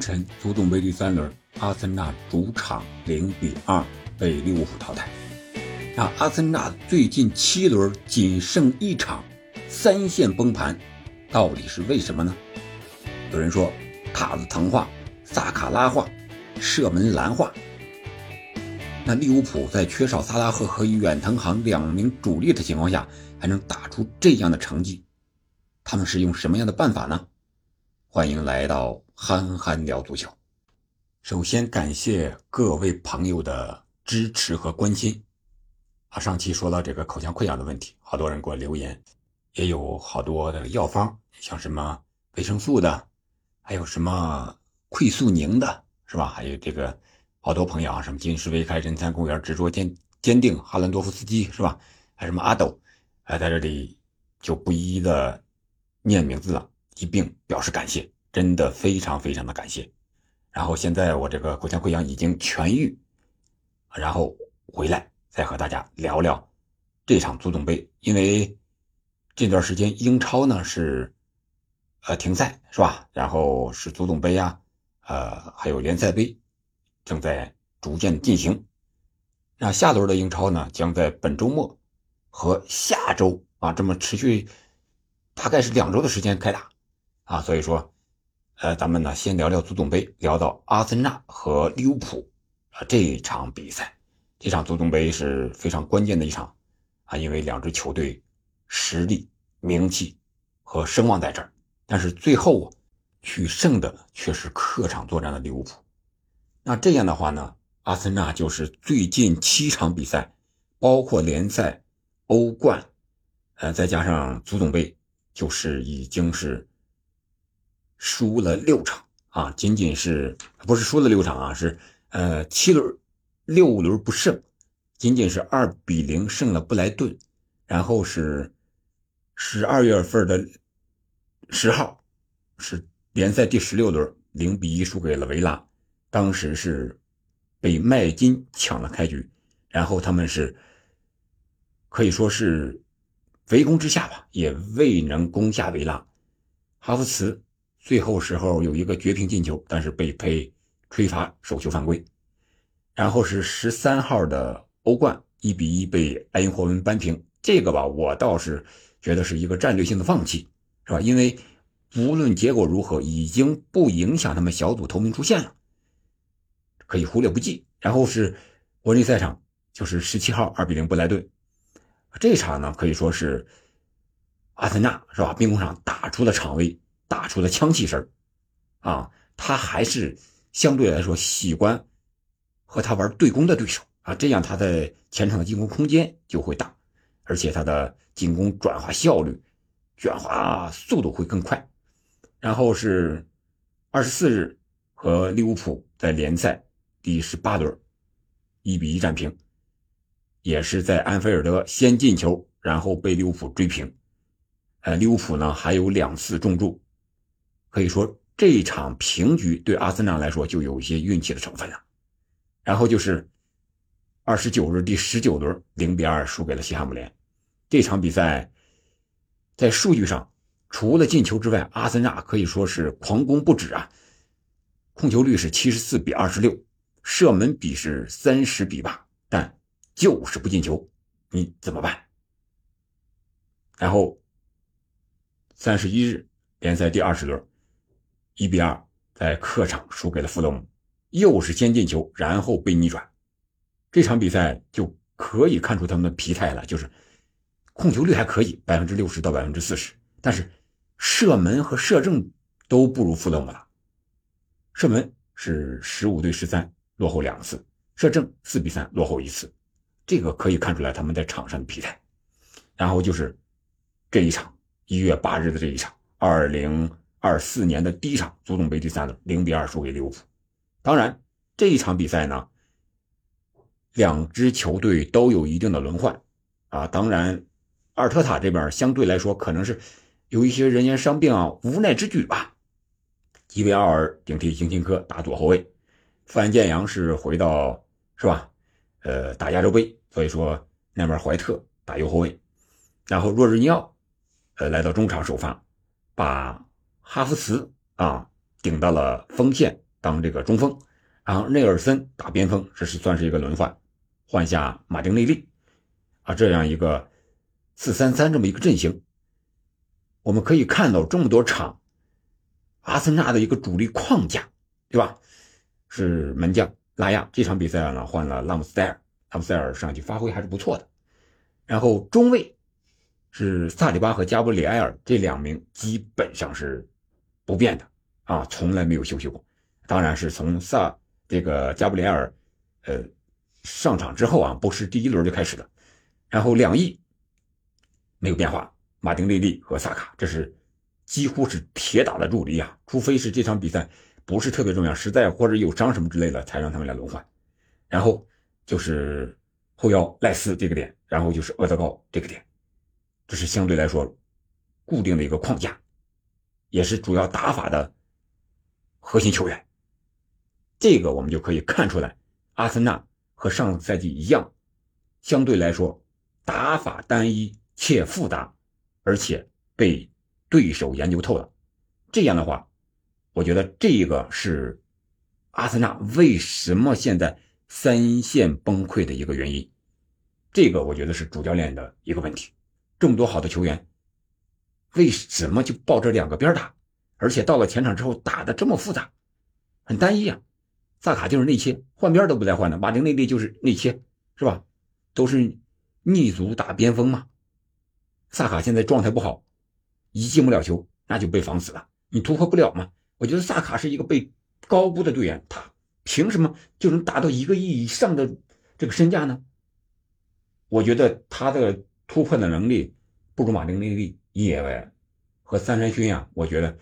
晨，足总杯第三轮，阿森纳主场零比二被利物浦淘汰。那阿森纳最近七轮仅胜一场，三线崩盘，到底是为什么呢？有人说塔子藤化、萨卡拉化、射门蓝化。那利物浦在缺少萨拉赫和远藤航两名主力的情况下，还能打出这样的成绩，他们是用什么样的办法呢？欢迎来到憨憨聊足球。首先感谢各位朋友的支持和关心。啊，上期说到这个口腔溃疡的问题，好多人给我留言，也有好多的药方，像什么维生素的，还有什么溃素宁的，是吧？还有这个好多朋友啊，什么金石维开、人才公园、执着坚坚定、哈兰多夫斯基，是吧？还有什么阿斗，哎，在这里就不一一的念名字了。一并表示感谢，真的非常非常的感谢。然后现在我这个口腔溃疡已经痊愈，然后回来再和大家聊聊这场足总杯。因为这段时间英超呢是呃停赛是吧？然后是足总杯呀，呃还有联赛杯正在逐渐进行。那下轮的英超呢将在本周末和下周啊这么持续大概是两周的时间开打。啊，所以说，呃，咱们呢先聊聊足总杯，聊到阿森纳和利物浦啊这场比赛，这场足总杯是非常关键的一场啊，因为两支球队实力、名气和声望在这儿，但是最后取胜的却是客场作战的利物浦。那这样的话呢，阿森纳就是最近七场比赛，包括联赛、欧冠，呃，再加上足总杯，就是已经是。输了六场啊，仅仅是不是输了六场啊？是呃七轮六轮不胜，仅仅是二比零胜了布莱顿，然后是十二月份的十号是联赛第十六轮零比一输给了维拉，当时是被麦金抢了开局，然后他们是可以说是围攻之下吧，也未能攻下维拉，哈弗茨。最后时候有一个绝平进球，但是被判吹罚手球犯规。然后是十三号的欧冠一比一被埃因霍温扳平，这个吧，我倒是觉得是一个战略性的放弃，是吧？因为无论结果如何，已经不影响他们小组头名出线了，可以忽略不计。然后是国内赛场，就是十七号二比零布莱顿，这场呢可以说是阿森纳是吧？兵工厂打出了场威。打出了枪气声啊，他还是相对来说喜欢和他玩对攻的对手啊，这样他的前场的进攻空间就会大，而且他的进攻转化效率、转化速度会更快。然后是二十四日和利物浦在联赛第十八轮一比一战平，也是在安菲尔德先进球，然后被利物浦追平。呃，利物浦呢还有两次中柱。可以说这场平局对阿森纳来说就有一些运气的成分了。然后就是二十九日第十九轮零比二输给了西汉姆联。这场比赛在数据上除了进球之外，阿森纳可以说是狂攻不止啊！控球率是七十四比二十六，射门比是三十比八，但就是不进球，你怎么办？然后三十一日联赛第二十轮。一比二在客场输给了弗洛姆，又是先进球，然后被逆转。这场比赛就可以看出他们的疲态了，就是控球率还可以，百分之六十到百分之四十，但是射门和射正都不如弗洛姆了。射门是十五对十三，落后两次；射正四比三，落后一次。这个可以看出来他们在场上的疲态。然后就是这一场一月八日的这一场二零。二四年的第一场足总杯第三轮，零比二输给利物浦。当然，这一场比赛呢，两支球队都有一定的轮换啊。当然，阿尔特塔这边相对来说可能是有一些人员伤病啊，无奈之举吧。吉维奥尔顶替辛钦科打左后卫，范建阳是回到是吧？呃，打亚洲杯，所以说那边怀特打右后卫，然后若日尼奥呃来到中场首发，把。哈弗茨啊，顶到了锋线，当这个中锋，然后内尔森打边锋，这是算是一个轮换，换下马丁内利，啊，这样一个四三三这么一个阵型，我们可以看到这么多场，阿森纳的一个主力框架，对吧？是门将拉亚，这场比赛呢换了拉姆斯戴尔，拉姆斯戴尔上去发挥还是不错的，然后中卫。是萨里巴和加布里埃尔这两名基本上是不变的啊，从来没有休息过。当然是从萨这个加布里埃尔呃上场之后啊，不是第一轮就开始的。然后两翼没有变化，马丁内利和萨卡，这是几乎是铁打的主力啊，除非是这场比赛不是特别重要，实在或者有伤什么之类的，才让他们来轮换。然后就是后腰赖斯这个点，然后就是厄德高这个点。这是相对来说固定的一个框架，也是主要打法的核心球员。这个我们就可以看出来，阿森纳和上个赛季一样，相对来说打法单一且复杂，而且被对手研究透了。这样的话，我觉得这个是阿森纳为什么现在三线崩溃的一个原因。这个我觉得是主教练的一个问题。这么多好的球员，为什么就抱着两个边打？而且到了前场之后打的这么复杂，很单一啊！萨卡就是内切，换边都不带换的；马丁内利就是内切，是吧？都是逆足打边锋嘛。萨卡现在状态不好，一进不了球，那就被防死了。你突破不了嘛？我觉得萨卡是一个被高估的队员，他凭什么就能达到一个亿以上的这个身价呢？我觉得他的。突破的能力不如马丁内利，也和三山勋呀，我觉得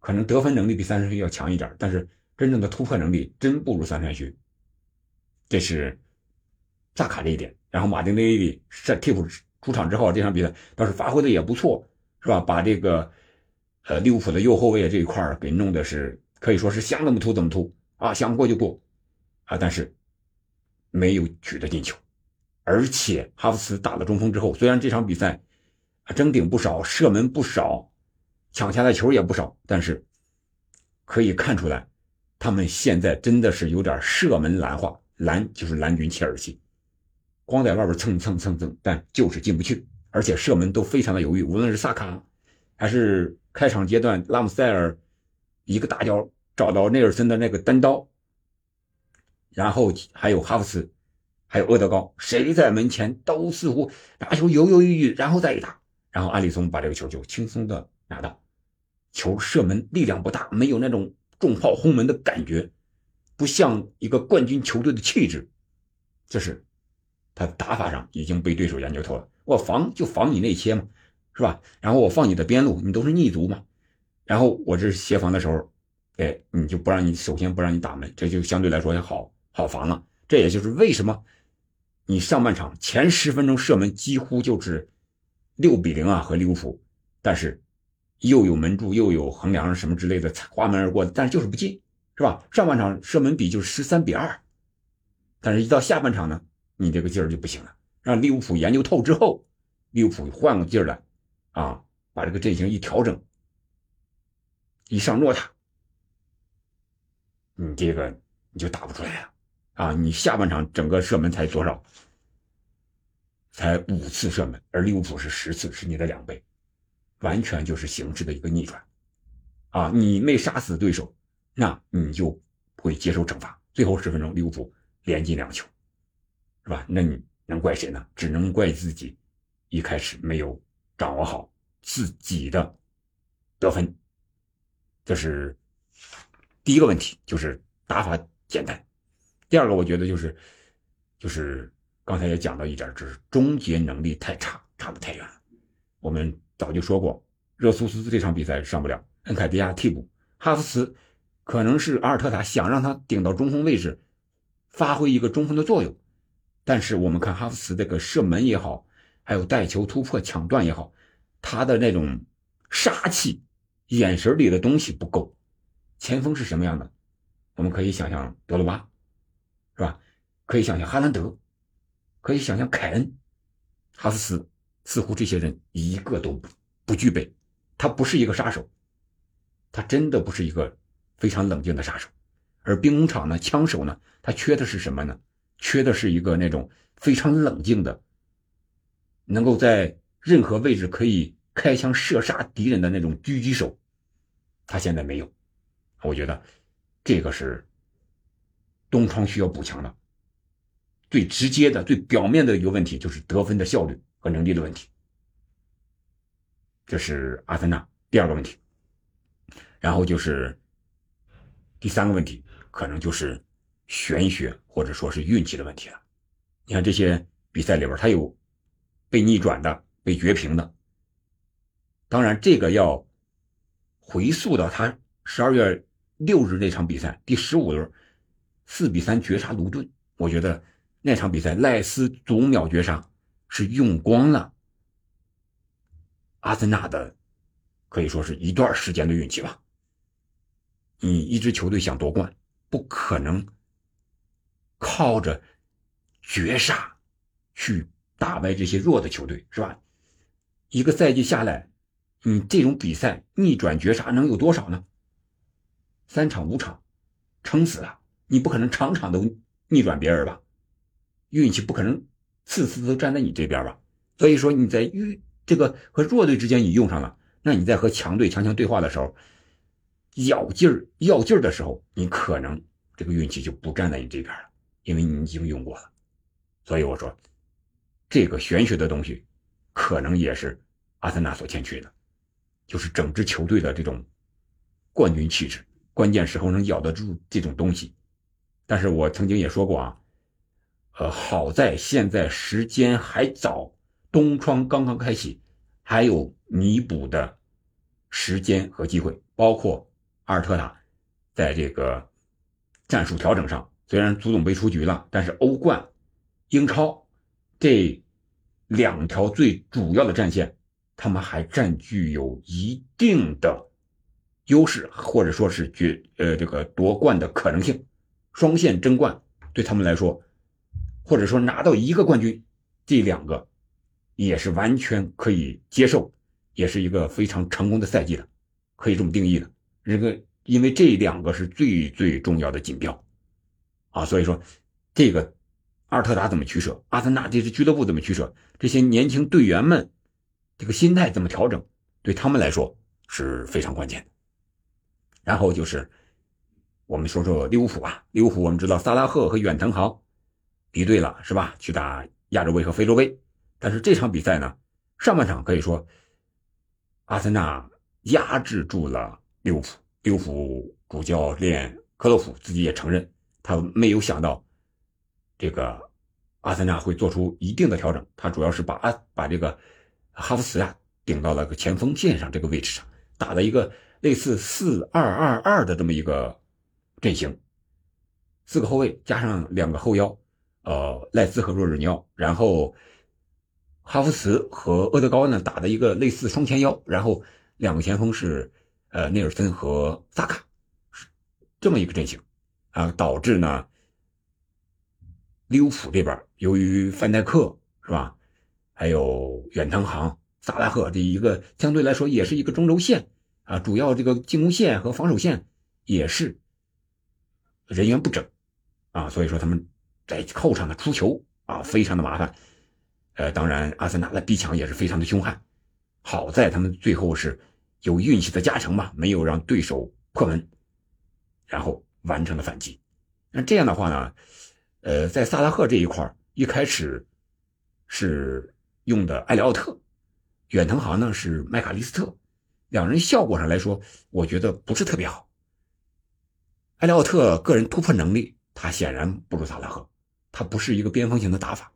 可能得分能力比三山勋要强一点，但是真正的突破能力真不如三山勋。这是萨卡这一点。然后马丁内利在替补出场之后，这场比赛倒是发挥的也不错，是吧？把这个呃利物浦的右后卫这一块给弄的是可以说是想怎么突怎么突啊，想过就过啊，但是没有取得进球。而且哈弗茨打了中锋之后，虽然这场比赛争顶不少、射门不少、抢下的球也不少，但是可以看出来，他们现在真的是有点射门蓝化，蓝就是蓝军切尔西，光在外边蹭蹭蹭蹭，但就是进不去，而且射门都非常的犹豫。无论是萨卡，还是开场阶段拉姆塞尔一个大脚找到内尔森的那个单刀，然后还有哈弗茨。还有厄德高，谁在门前都似乎拿球犹犹豫豫，然后再一打，然后阿里松把这个球就轻松的拿到，球射门力量不大，没有那种重炮轰门的感觉，不像一个冠军球队的气质，这是他打法上已经被对手研究透了。我防就防你内切嘛，是吧？然后我放你的边路，你都是逆足嘛，然后我这协防的时候，哎，你就不让你首先不让你打门，这就相对来说也好好防了。这也就是为什么。你上半场前十分钟射门几乎就是六比零啊，和利物浦，但是又有门柱又有横梁什么之类的滑门而过，但是就是不进，是吧？上半场射门比就是十三比二，但是一到下半场呢，你这个劲儿就不行了。让利物浦研究透之后，利物浦换个劲儿来啊，把这个阵型一调整，一上诺塔，你这个你就打不出来了。啊，你下半场整个射门才多少？才五次射门，而利物浦是十次，是你的两倍，完全就是形势的一个逆转。啊，你没杀死对手，那你就会接受惩罚。最后十分钟，利物浦连进两球，是吧？那你能怪谁呢？只能怪自己一开始没有掌握好自己的得分。这是第一个问题，就是打法简单。第二个，我觉得就是，就是刚才也讲到一点，就是终结能力太差，差得太远。我们早就说过，热苏斯这场比赛上不了，恩凯迪亚替补，哈弗茨可能是阿尔特塔想让他顶到中锋位置，发挥一个中锋的作用，但是我们看哈弗茨这个射门也好，还有带球突破抢断也好，他的那种杀气，眼神里的东西不够。前锋是什么样的？我们可以想象德罗巴。是吧？可以想象哈兰德，可以想象凯恩、哈斯斯，似乎这些人一个都不不具备。他不是一个杀手，他真的不是一个非常冷静的杀手，而兵工厂呢，枪手呢，他缺的是什么呢？缺的是一个那种非常冷静的，能够在任何位置可以开枪射杀敌人的那种狙击手，他现在没有。我觉得这个是东窗需要补强的。最直接的、最表面的一个问题就是得分的效率和能力的问题。这是阿森纳第二个问题，然后就是第三个问题，可能就是玄学或者说是运气的问题了。你看这些比赛里边，他有被逆转的、被绝平的。当然，这个要回溯到他十二月六日那场比赛第十五轮四比三绝杀卢顿，我觉得那场比赛赖斯总秒绝杀是用光了。阿森纳的可以说是一段时间的运气吧。你一支球队想夺冠，不可能靠着绝杀去打败这些弱的球队，是吧？一个赛季下来，你这种比赛逆转绝杀能有多少呢？三场五场，撑死了。你不可能场场都逆转别人吧？运气不可能次次都站在你这边吧？所以说你在遇。这个和弱队之间你用上了，那你在和强队强强对话的时候，咬劲儿要劲儿的时候，你可能这个运气就不站在你这边了，因为你已经用过了。所以我说，这个玄学的东西，可能也是阿森纳所欠缺的，就是整支球队的这种冠军气质，关键时候能咬得住这种东西。但是我曾经也说过啊，呃，好在现在时间还早。东窗刚刚开启，还有弥补的时间和机会，包括阿尔特塔在这个战术调整上，虽然足总杯出局了，但是欧冠、英超这两条最主要的战线，他们还占据有一定的优势，或者说是决呃这个夺冠的可能性，双线争冠对他们来说，或者说拿到一个冠军，这两个。也是完全可以接受，也是一个非常成功的赛季了，可以这么定义的。这个因为这两个是最最重要的锦标，啊，所以说这个阿尔特塔怎么取舍，阿森纳这支俱乐部怎么取舍，这些年轻队员们这个心态怎么调整，对他们来说是非常关键的。然后就是我们说说利物浦吧，利物浦我们知道萨拉赫和远藤航离队了是吧？去打亚洲杯和非洲杯。但是这场比赛呢，上半场可以说，阿森纳压制住了利物浦。利物浦主教练克洛普自己也承认，他没有想到这个阿森纳会做出一定的调整。他主要是把阿把这个哈弗茨啊顶到了个前锋线上这个位置上，打了一个类似四二二二的这么一个阵型，四个后卫加上两个后腰，呃，赖斯和若日尼奥，然后。哈弗茨和厄德高呢打的一个类似双前腰，然后两个前锋是呃内尔森和萨卡，是这么一个阵型。啊，导致呢利物浦这边由于范戴克是吧，还有远藤航、萨拉赫这一个相对来说也是一个中轴线啊，主要这个进攻线和防守线也是人员不整。啊，所以说他们在后场的出球啊非常的麻烦。呃，当然，阿森纳的逼抢也是非常的凶悍。好在他们最后是有运气的加成嘛，没有让对手破门，然后完成了反击。那这样的话呢，呃，在萨拉赫这一块一开始是用的埃里奥特，远藤航呢是麦卡利斯特，两人效果上来说，我觉得不是特别好。埃里奥特个人突破能力，他显然不如萨拉赫，他不是一个边锋型的打法。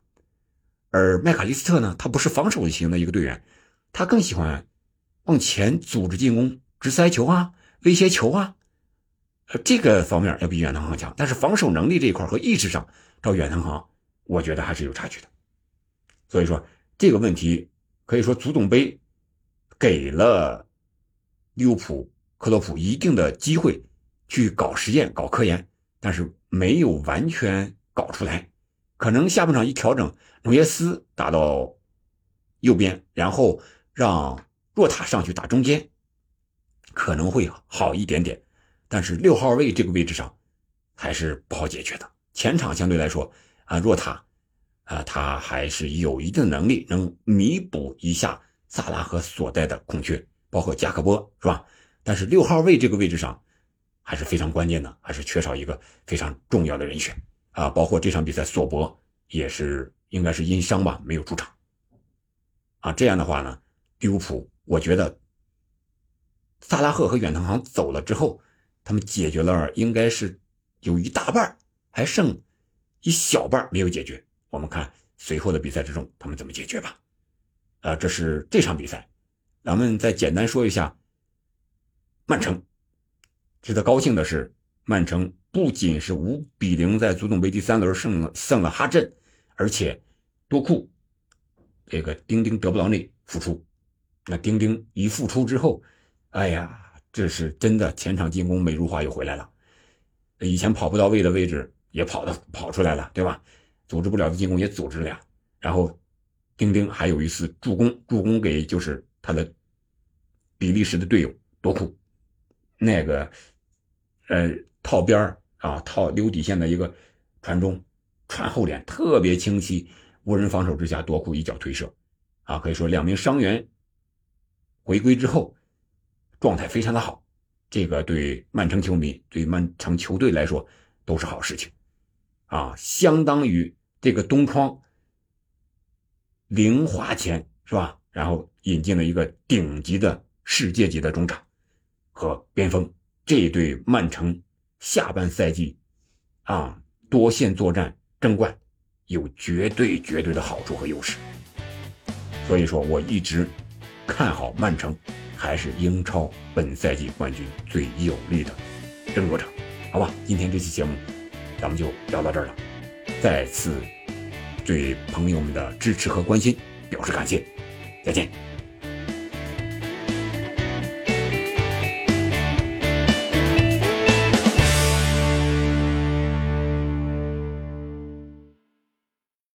而麦卡利斯特呢，他不是防守型的一个队员，他更喜欢往前组织进攻、直塞球啊、威胁球啊，这个方面要比远藤航强。但是防守能力这一块和意识上，照远藤航，我觉得还是有差距的。所以说这个问题可以说足总杯给了利物浦克洛普一定的机会去搞实验、搞科研，但是没有完全搞出来。可能下半场一调整，努耶斯打到右边，然后让若塔上去打中间，可能会好一点点。但是六号位这个位置上还是不好解决的。前场相对来说啊，若塔啊，他还是有一定能力能弥补一下萨拉赫所在的空缺，包括加克波是吧？但是六号位这个位置上还是非常关键的，还是缺少一个非常重要的人选啊。包括这场比赛，索博也是应该是因伤吧，没有出场啊。这样的话呢，利物浦我觉得萨拉赫和远藤航走了之后，他们解决了应该是有一大半，还剩一小半没有解决。我们看随后的比赛之中，他们怎么解决吧。啊，这是这场比赛，咱们再简单说一下。曼城值得高兴的是，曼城不仅是五比零在足总杯第三轮胜了胜了哈镇，而且多库这个丁丁德布劳内复出。那丁丁一复出之后，哎呀，这是真的前场进攻美如画又回来了。以前跑不到位的位置也跑的跑出来了，对吧？组织不了的进攻也组织了呀，然后丁丁还有一次助攻，助攻给就是他的比利时的队友多库，那个呃套边啊套溜底线的一个传中，传后点特别清晰，无人防守之下多库一脚推射，啊可以说两名伤员回归之后状态非常的好，这个对曼城球迷对曼城球队来说都是好事情，啊相当于。这个东窗零花钱是吧？然后引进了一个顶级的世界级的中场和边锋，这对曼城下半赛季啊多线作战争冠有绝对绝对的好处和优势。所以说我一直看好曼城，还是英超本赛季冠军最有力的争夺者。好吧，今天这期节目咱们就聊到这儿了。再次对朋友们的支持和关心表示感谢，再见。